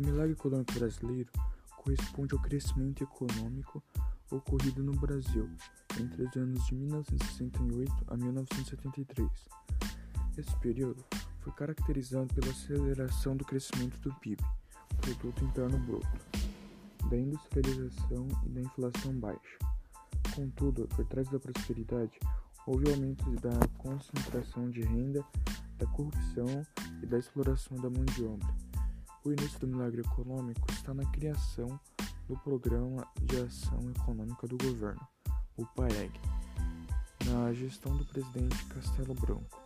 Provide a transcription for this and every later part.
O milagre econômico brasileiro corresponde ao crescimento econômico ocorrido no Brasil entre os anos de 1968 a 1973. Esse período foi caracterizado pela aceleração do crescimento do PIB, Produto Interno Bruto, da industrialização e da inflação baixa. Contudo, por trás da prosperidade, houve aumento da concentração de renda, da corrupção e da exploração da mão de obra. O início do milagre econômico está na criação do Programa de Ação Econômica do Governo, o PAEG, na gestão do presidente Castelo Branco,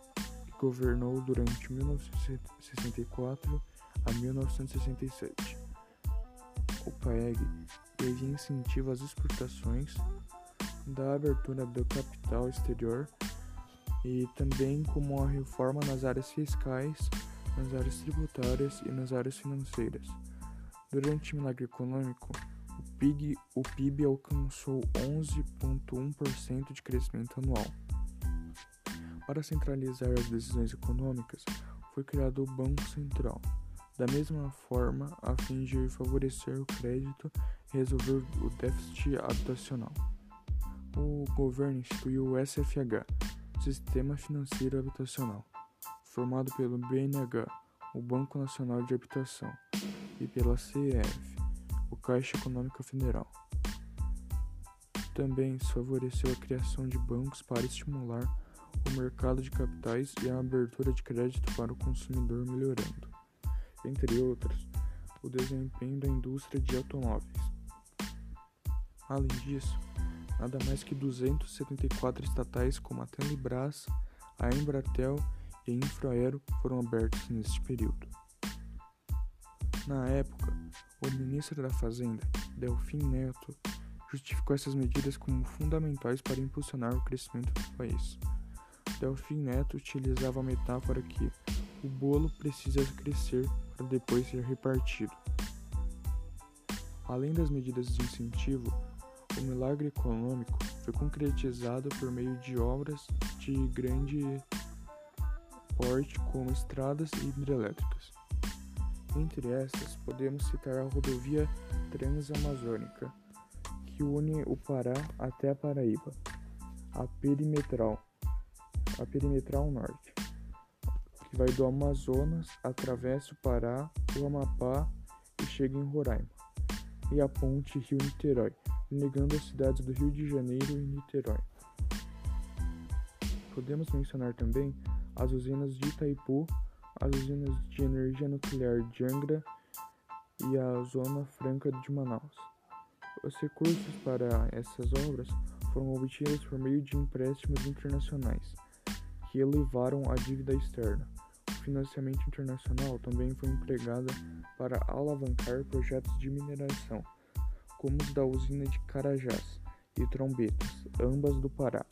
que governou durante 1964 a 1967. O PAEG teve incentivo às exportações, da abertura do capital exterior e também como a reforma nas áreas fiscais, nas áreas tributárias e nas áreas financeiras. Durante o milagre econômico, o PIB, o PIB alcançou 11,1% de crescimento anual. Para centralizar as decisões econômicas, foi criado o Banco Central. Da mesma forma, a fim de favorecer o crédito e resolver o déficit habitacional. O governo instituiu o SFH, Sistema Financeiro Habitacional, formado pelo BNH, o Banco Nacional de Habitação, e pela CEF, o Caixa Econômica Federal. Também favoreceu a criação de bancos para estimular o mercado de capitais e a abertura de crédito para o consumidor melhorando, entre outros, o desempenho da indústria de automóveis. Além disso, nada mais que 274 estatais como a Telebrás, a Embratel e Infraero foram abertos neste período. Na época, o ministro da Fazenda, Delfim Neto, justificou essas medidas como fundamentais para impulsionar o crescimento do país. Delfim Neto utilizava a metáfora que o bolo precisa crescer para depois ser repartido. Além das medidas de incentivo, o milagre econômico foi concretizado por meio de obras de grande porte como estradas e hidrelétricas. Entre estas, podemos citar a rodovia Transamazônica, que une o Pará até a Paraíba, a Perimetral, a Perimetral Norte, que vai do Amazonas, atravessa o Pará, o Amapá e chega em Roraima, e a ponte Rio-Niterói, ligando as cidades do Rio de Janeiro e Niterói. Podemos mencionar também as usinas de Itaipu, as usinas de energia nuclear de Angra e a Zona Franca de Manaus. Os recursos para essas obras foram obtidos por meio de empréstimos internacionais, que elevaram a dívida externa. O financiamento internacional também foi empregado para alavancar projetos de mineração como os da usina de Carajás e Trombetas, ambas do Pará.